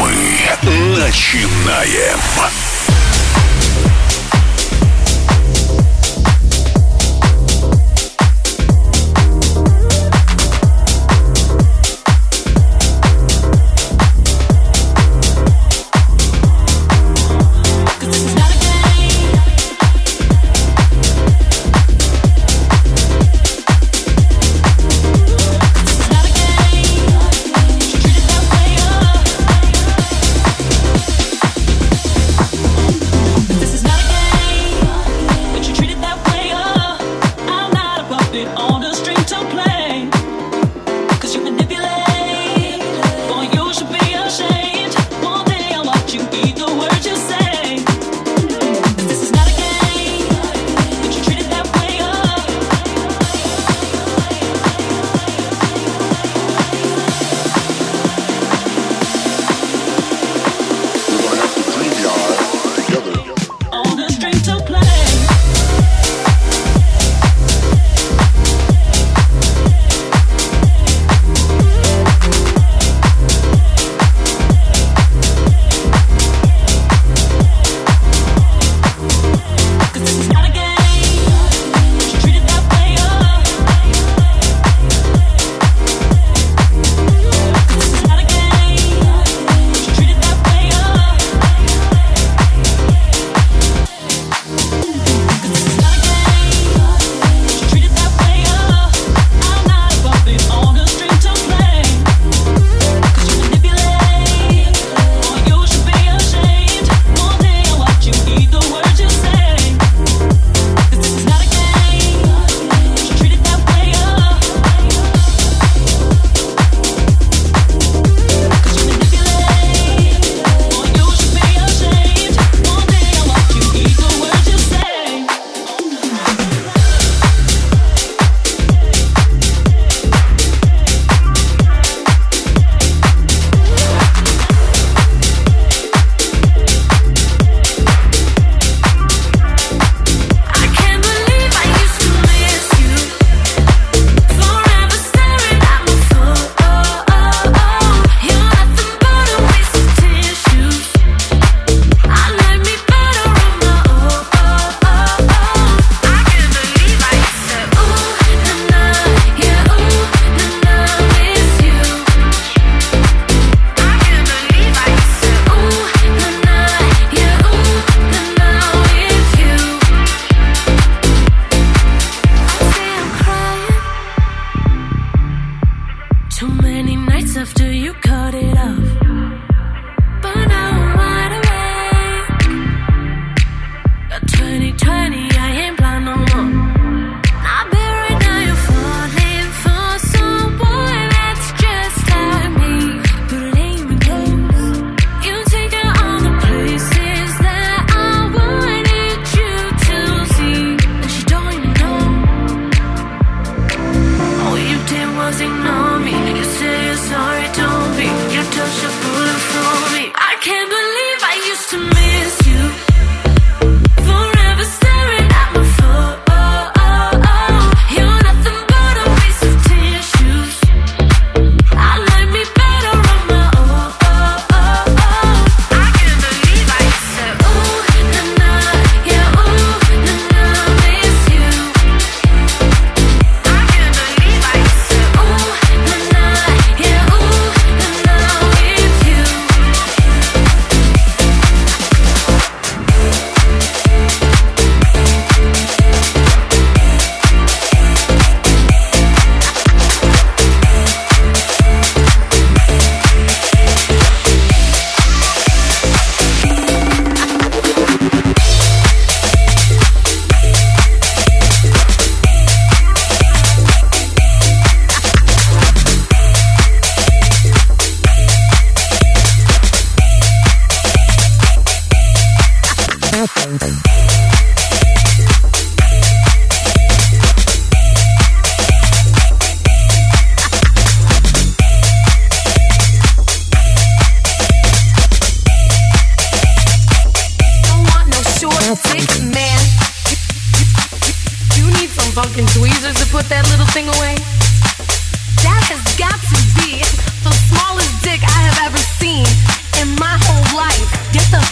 Мы начинаем.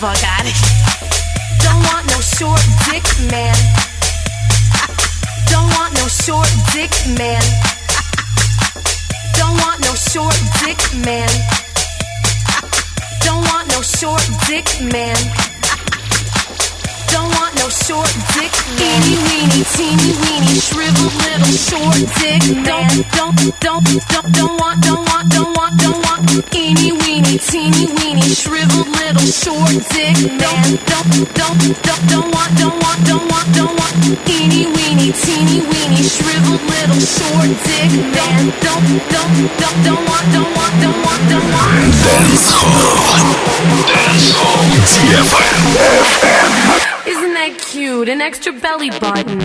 never got it. Don't want no short dick man. Don't want no short dick man. Don't want no short dick man. Don't want no short dick man don't want no short dick, teeny weeny, teeny weeny, shriveled little short dick. Don't, don't, don't, don't, don't want, don't want, don't want, don't want, teeny weeny, teeny weeny, shriveled little short dick. Don't, don't, don't, don't, don't want, don't want, don't want, don't want, teeny weeny, teeny weeny, shriveled little short dick. Don't, don't, don't, don't, don't want, don't want, don't want, don't want. Dance hall, dance hall, DFM, FM. Isn't that cute? An extra belly button.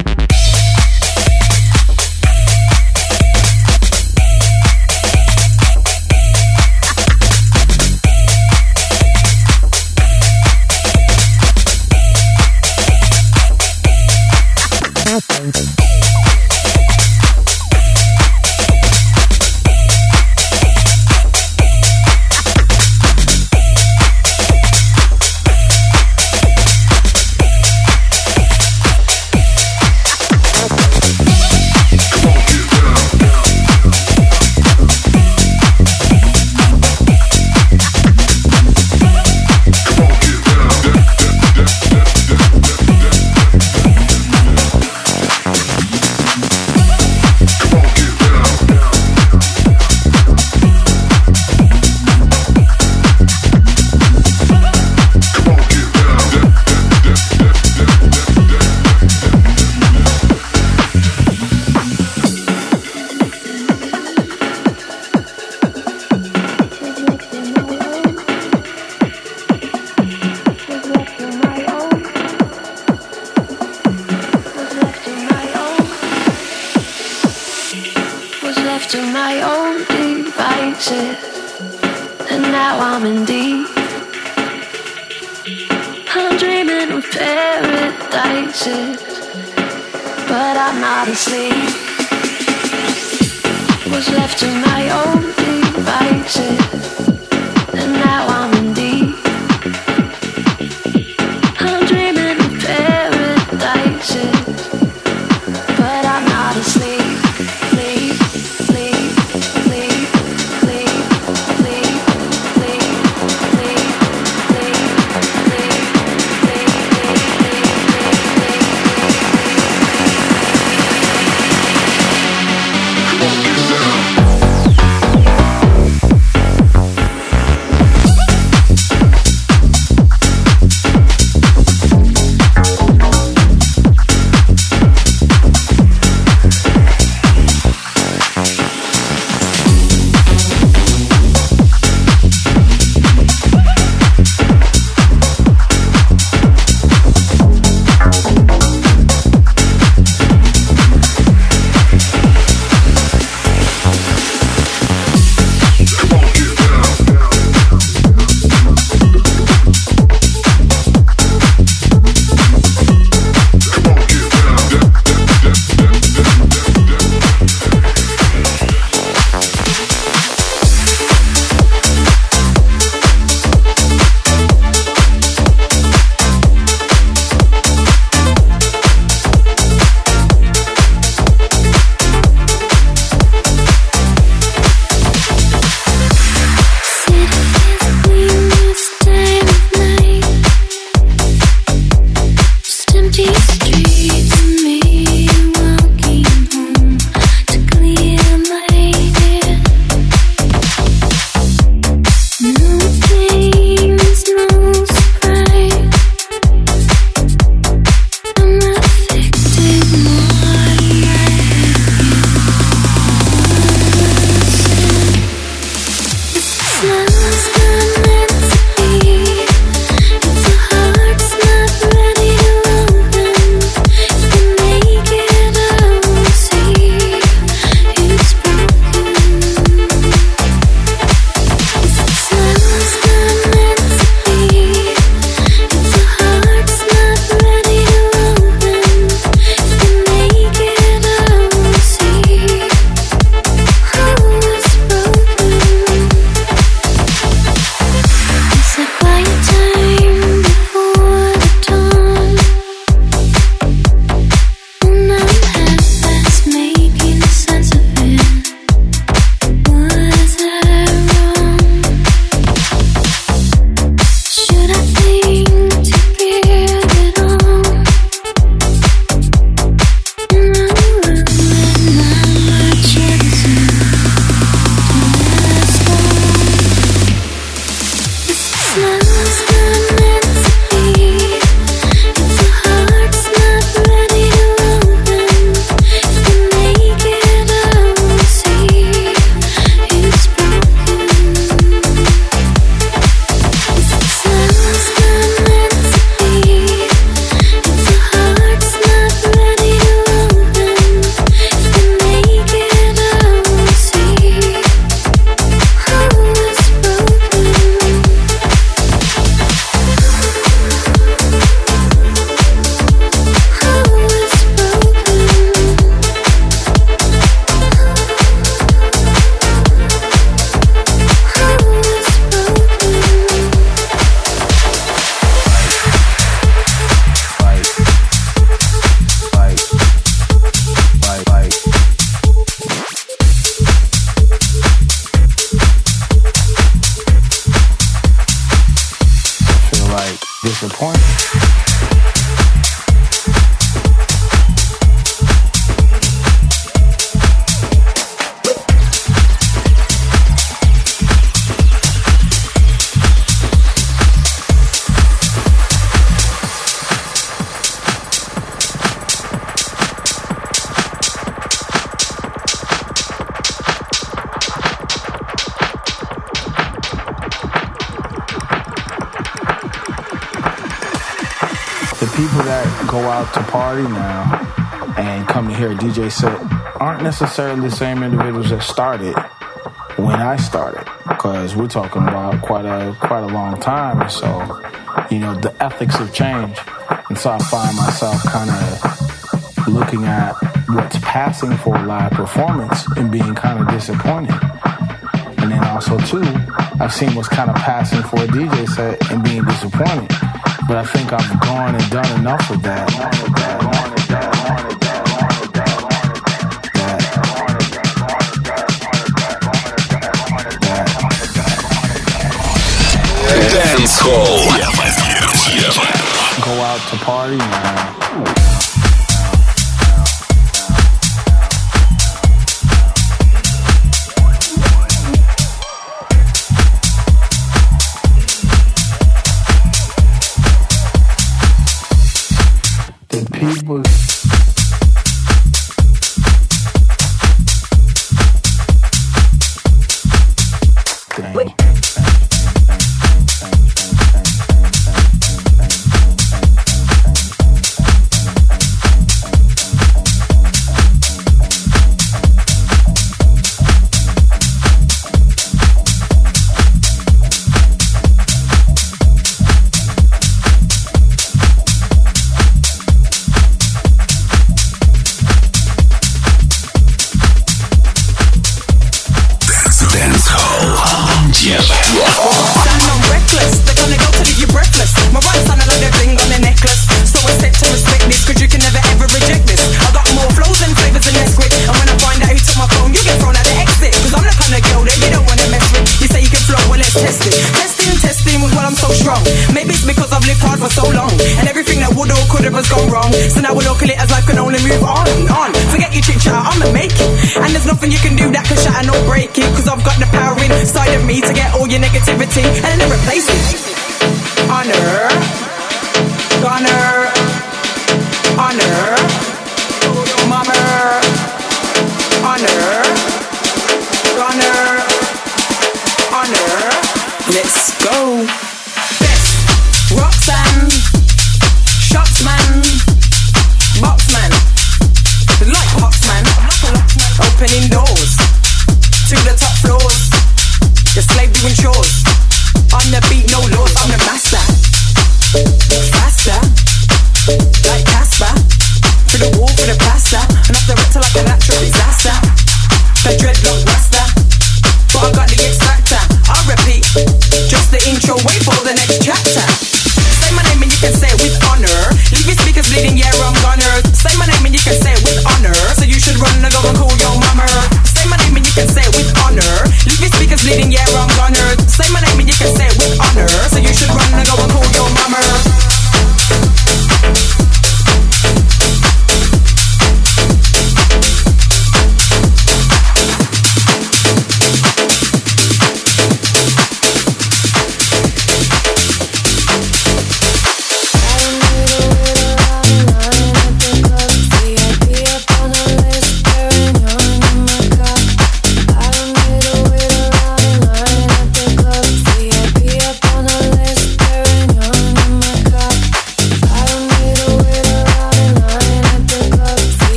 Necessarily the same individuals that started when I started, because we're talking about quite a quite a long time. So, you know, the ethics have changed, and so I find myself kind of looking at what's passing for live performance and being kind of disappointed. And then also too, I've seen what's kind of passing for a DJ set and being disappointed. But I think I've gone and done enough of that. Dance Hall. Go out to party.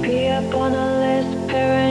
be up on a list.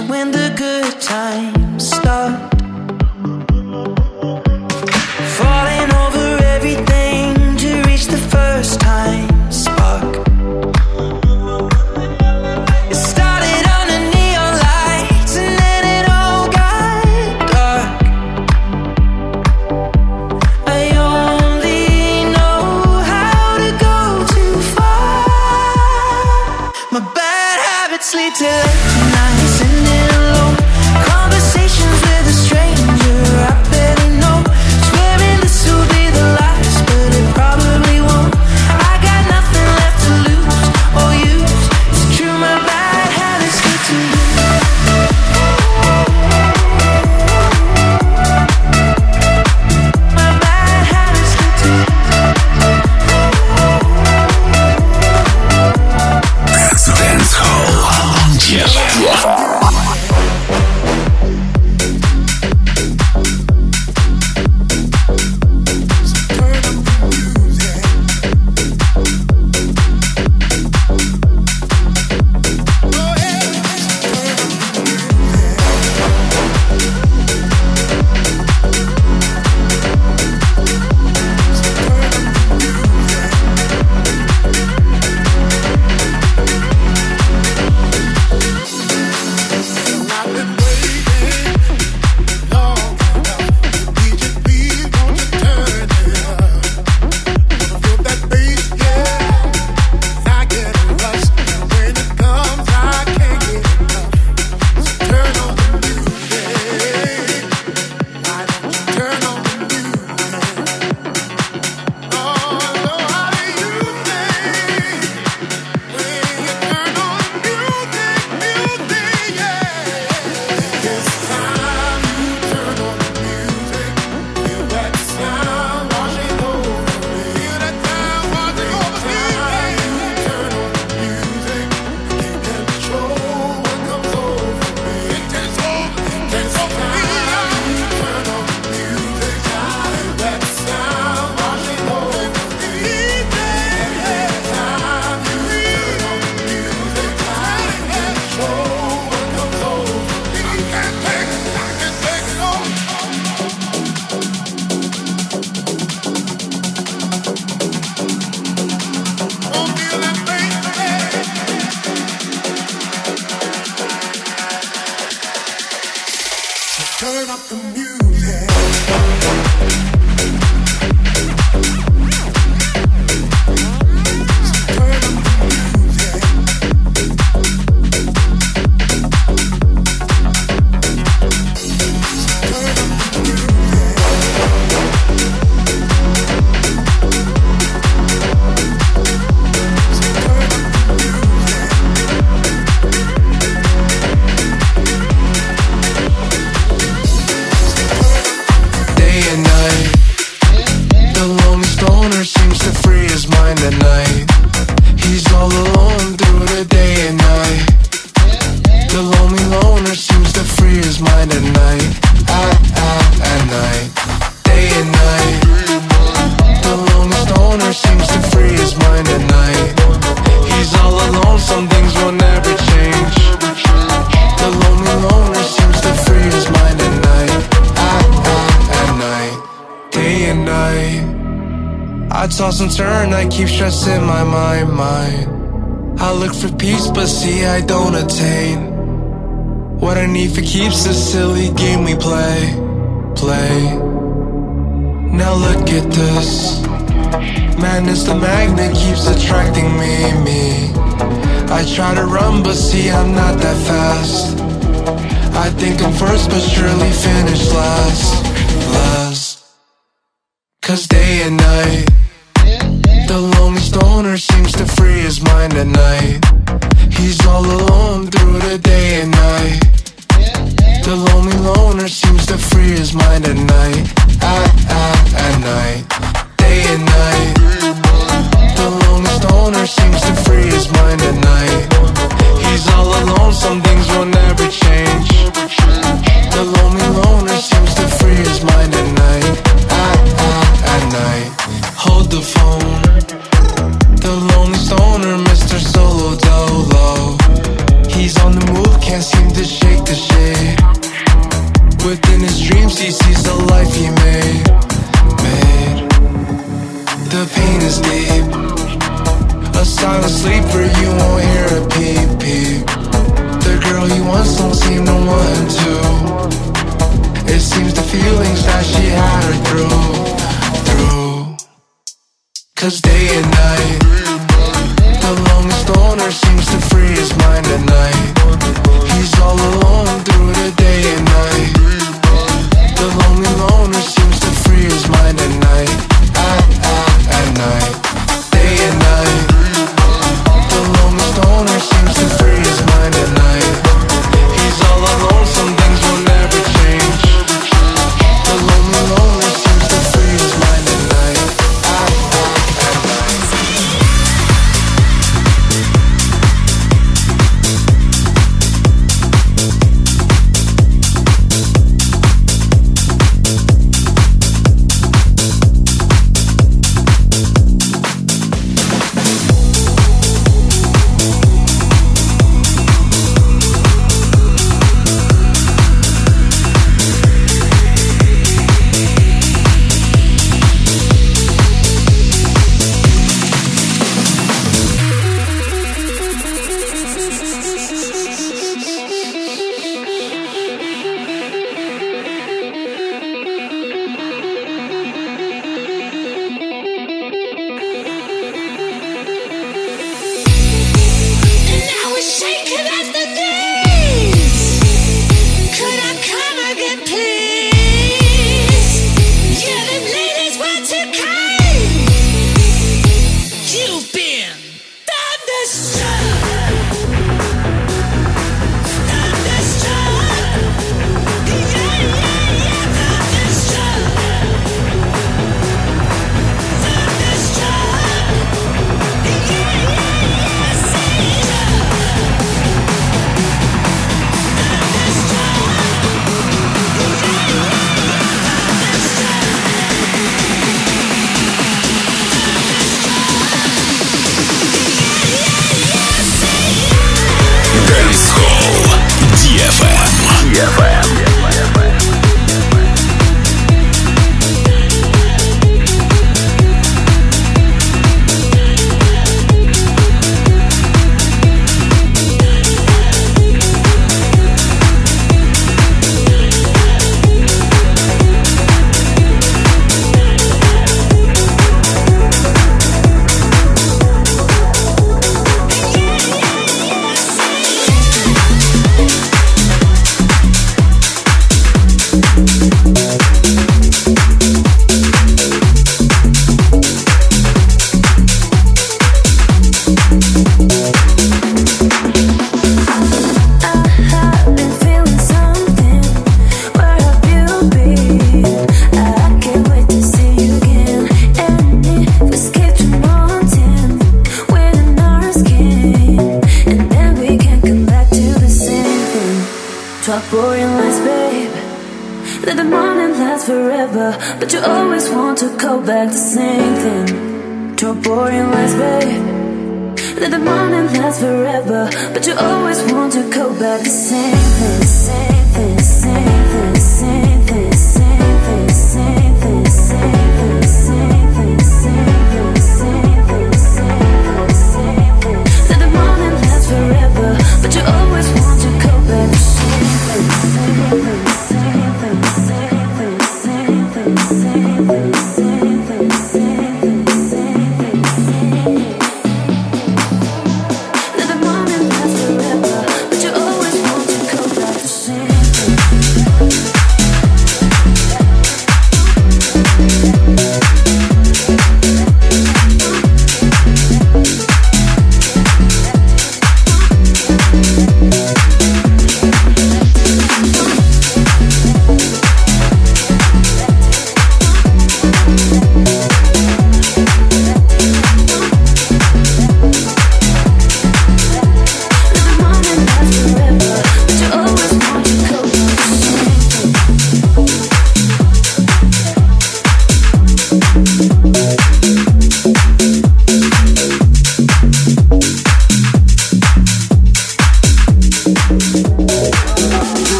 Lead the good nights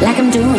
like I'm doing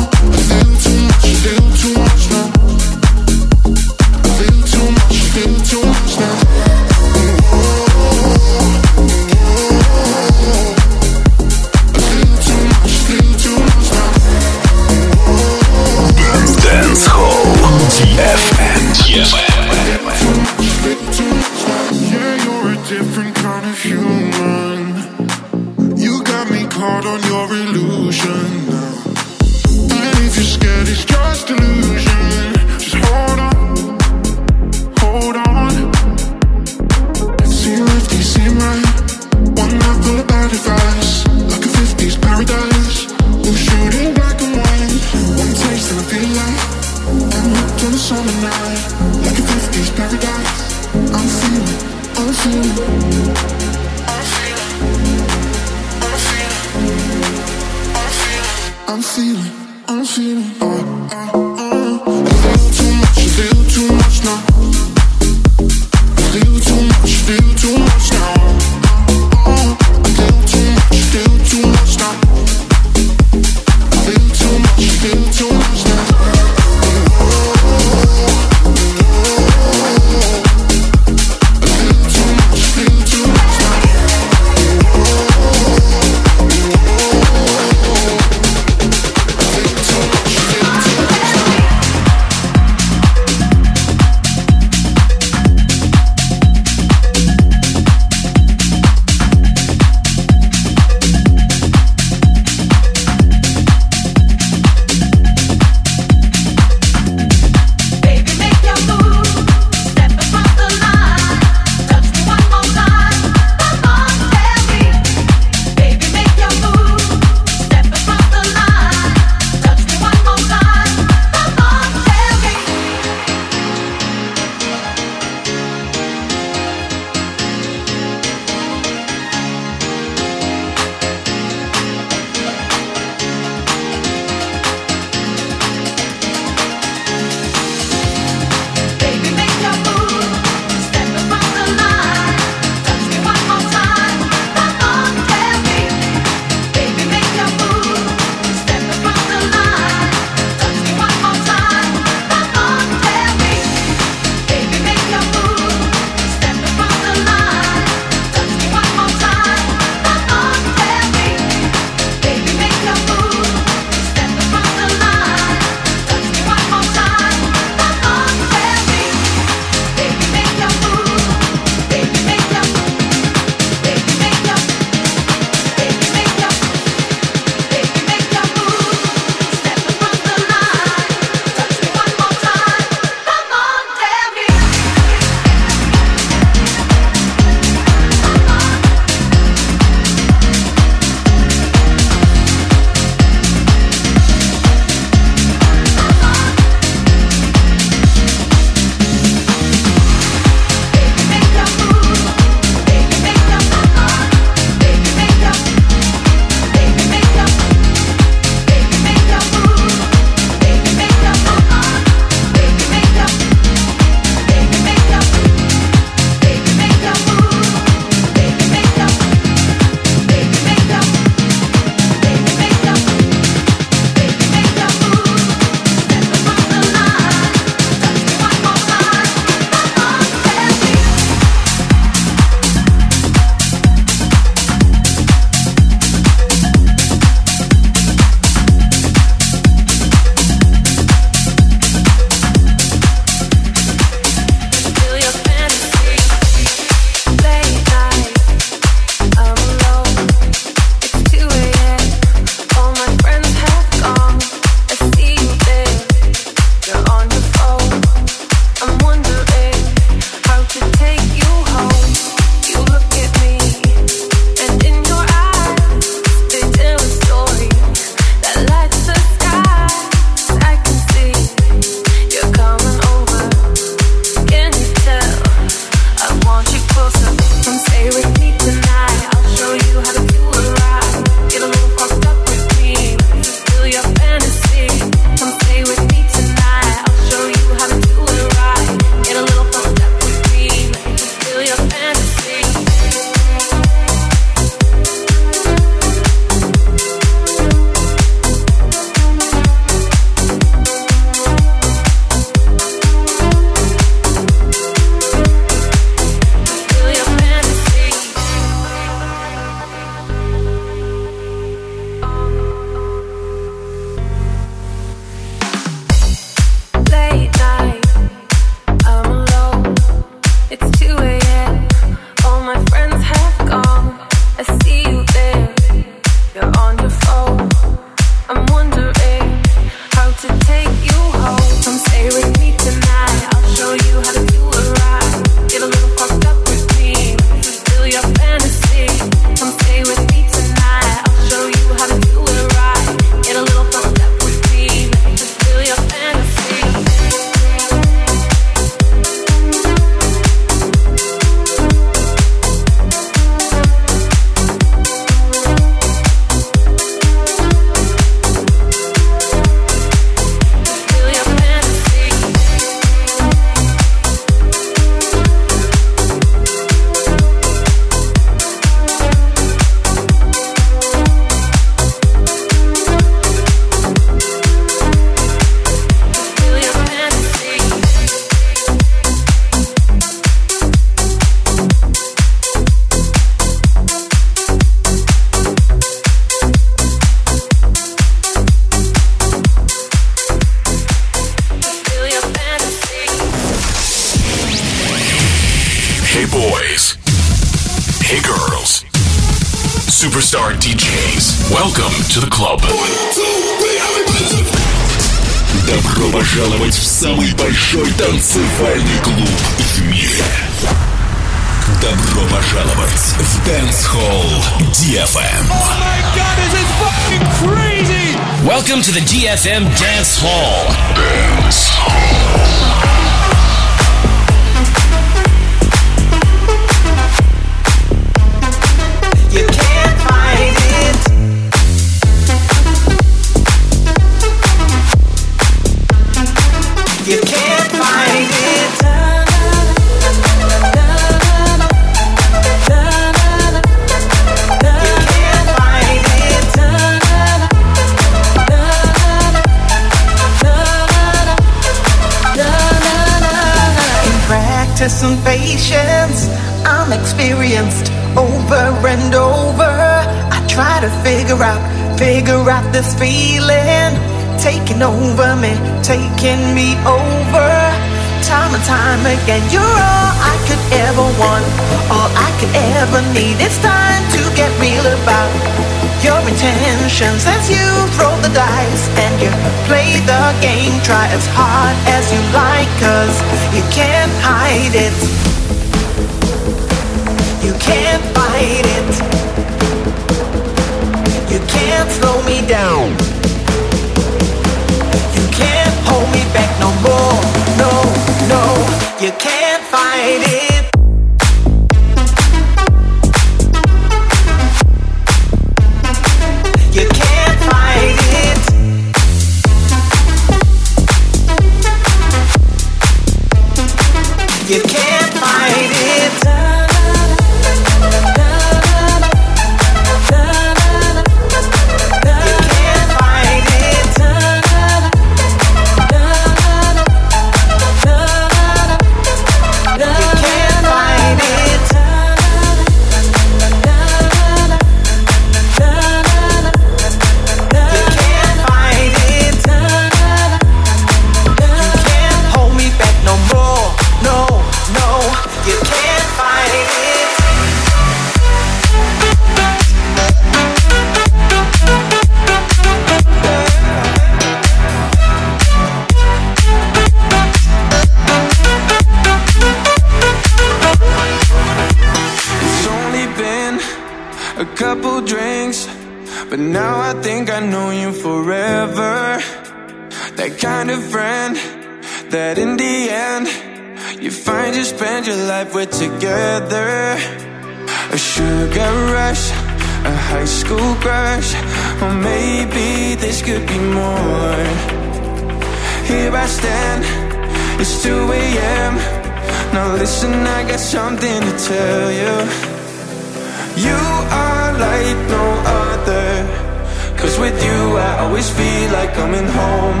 always feel like coming home.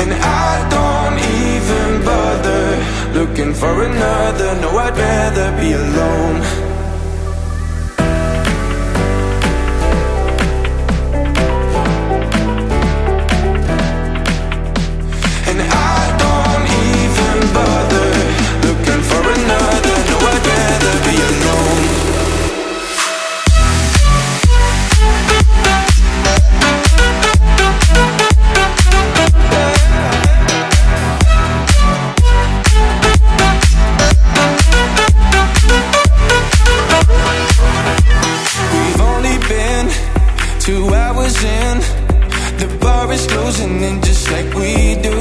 And I don't even bother looking for another. No, I'd rather be alone. is closing in just like we do.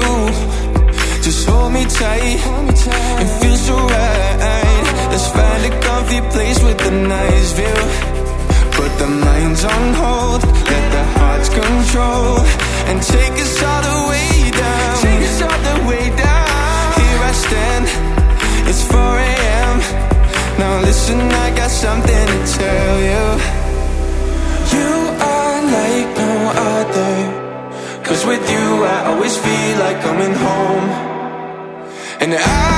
Just hold me tight, it feels so right. Let's find a comfy place with a nice view. Put the minds on hold, let the hearts control, and take us all the way down. Take us all the way down. Here I stand, it's 4 a.m. Now listen, I got something to tell you. You are like no other with you, I always feel like coming home. And I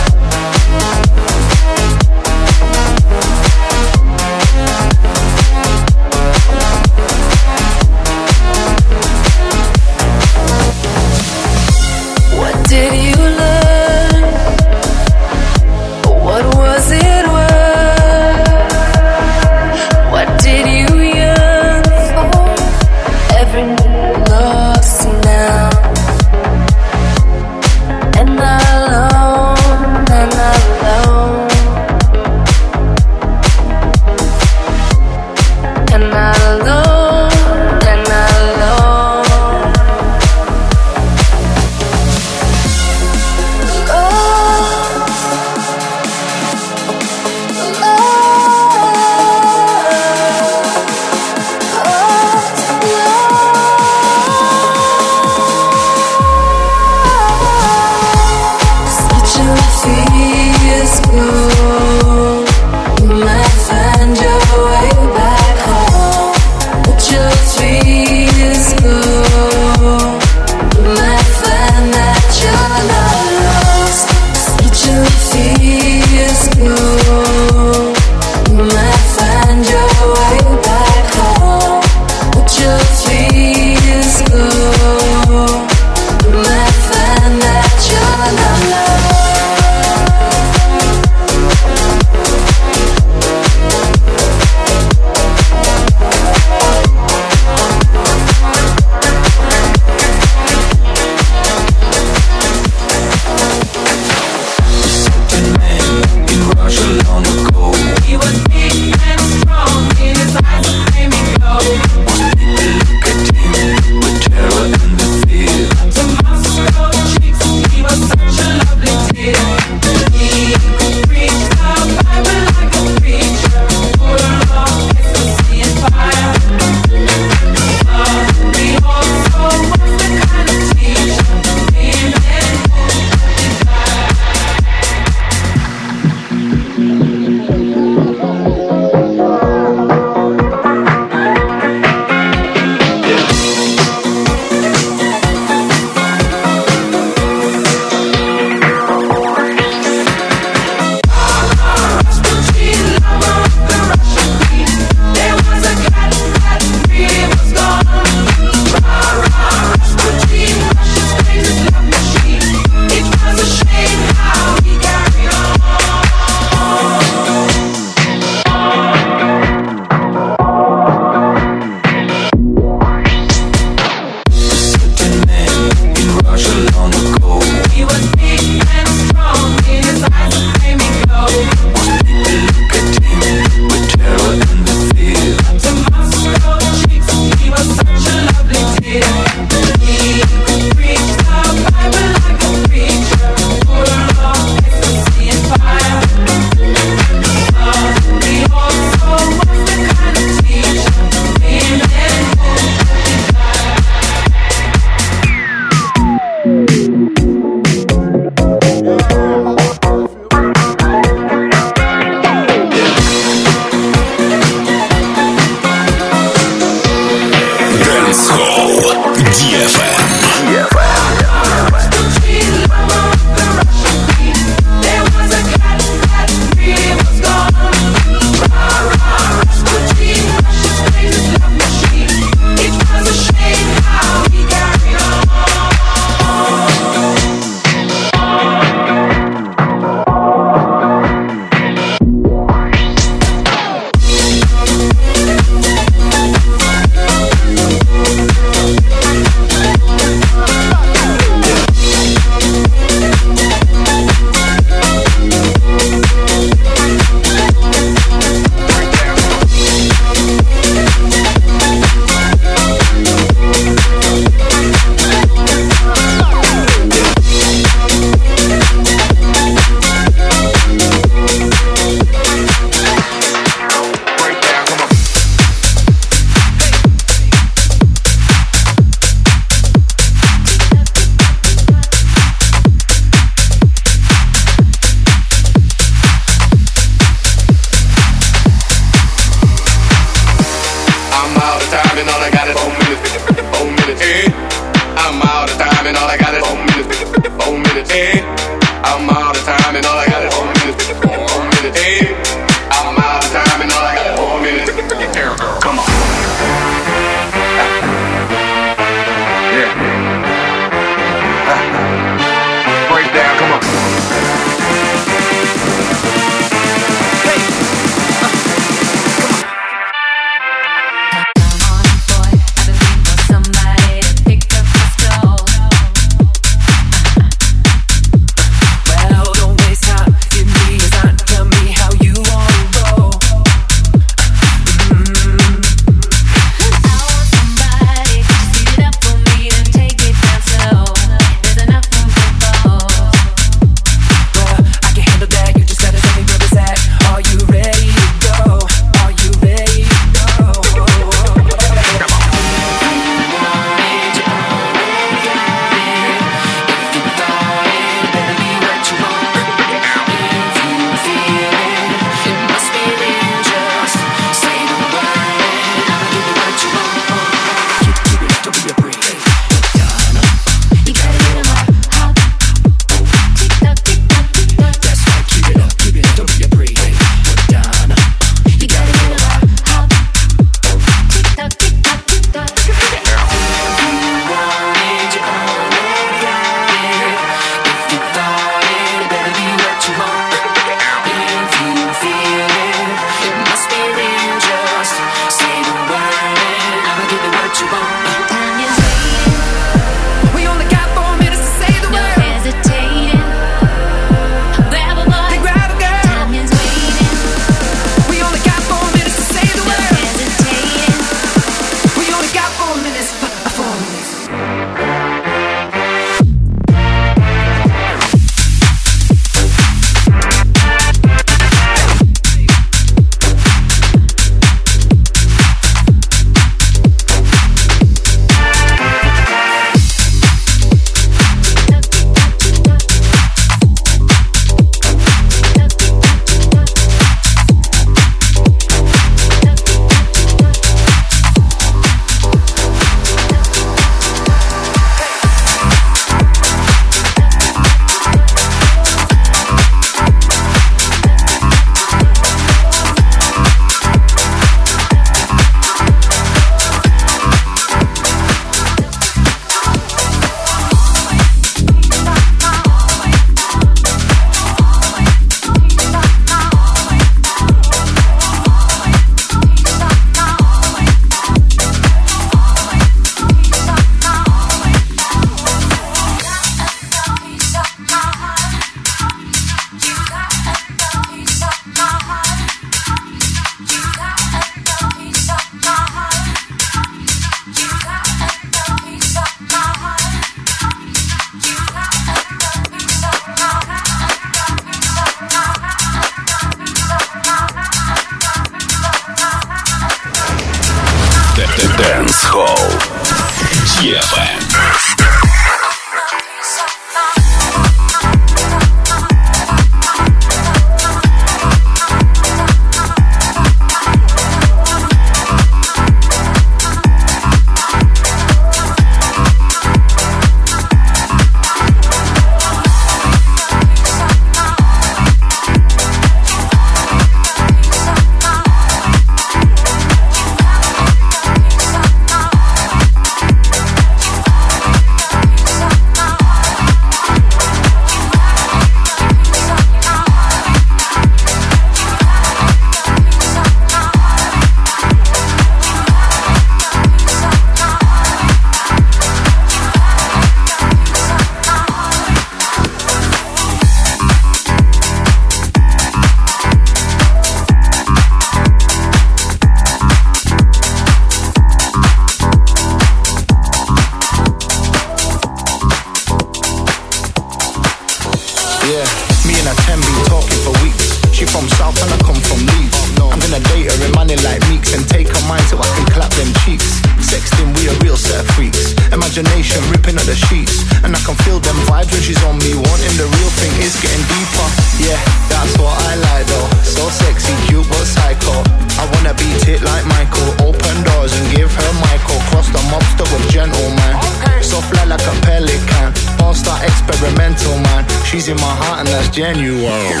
imagination ripping at the sheets. And I can feel them vibes when she's on me. Wanting the real thing is getting deeper. Yeah, that's what I like though. So sexy, cute but psycho. I wanna beat it like Michael. Open doors and give her Michael. Cross the mobster with gentleman. Okay. So fly like a pelican. All star experimental man. She's in my heart and that's genuine.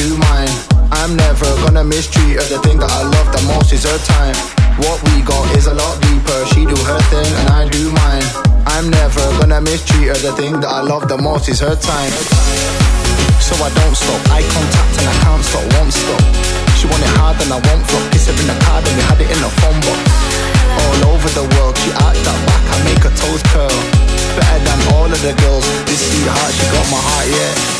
do mine. I'm never gonna mistreat her. The thing that I love the most is her time. What we got is a lot deeper. She do her thing and I do mine. I'm never gonna mistreat her. The thing that I love the most is her time. So I don't stop. I contact and I can't stop, won't stop. She want it hard and I won't flop. Kiss her in the card and we had it in the phone box. All over the world, she act that back. I make her toes curl. Better than all of the girls. This sweetheart, she got my heart, yeah.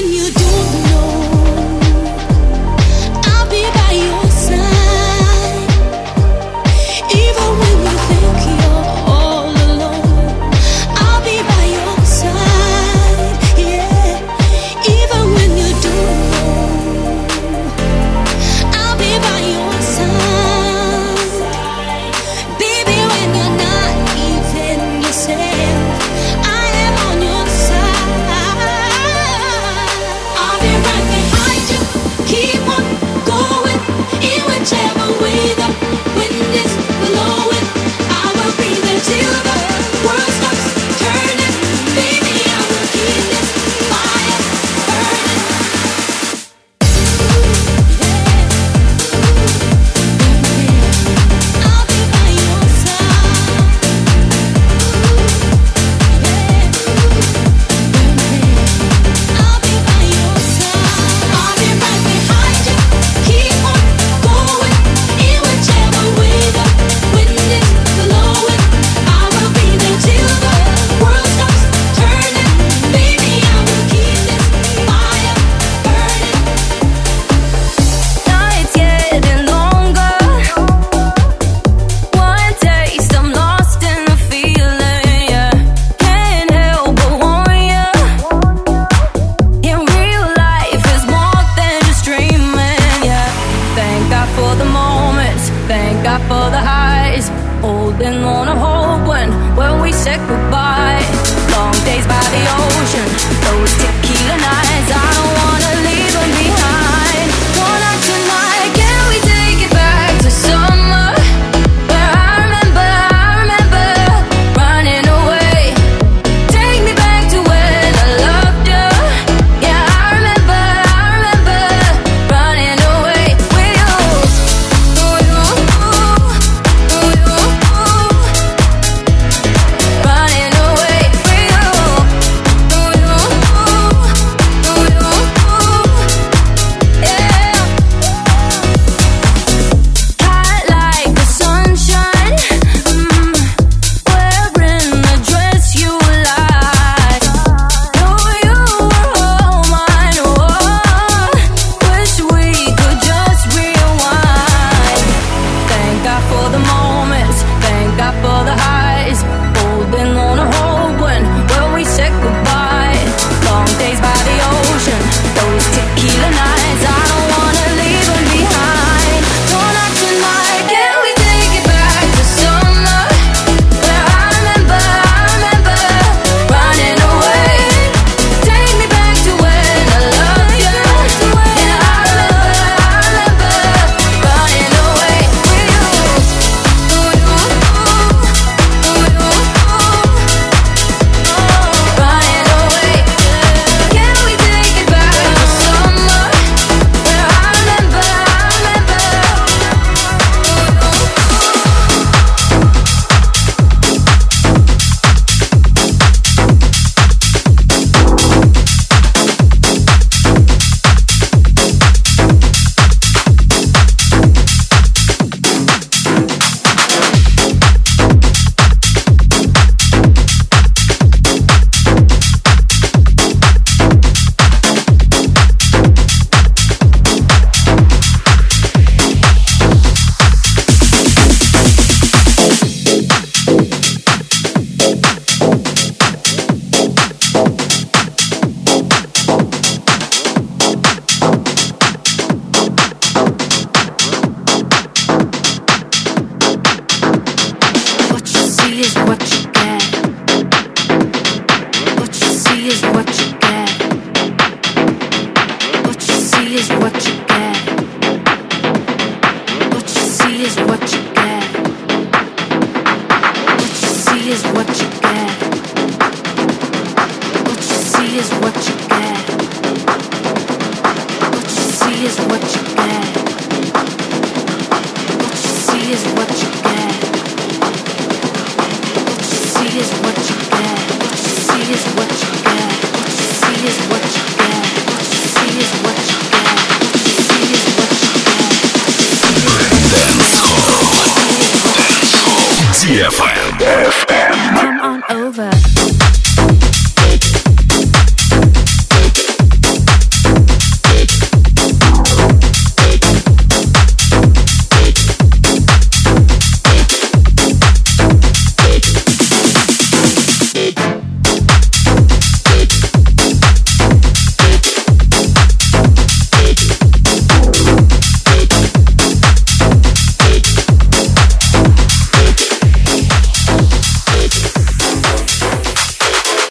when you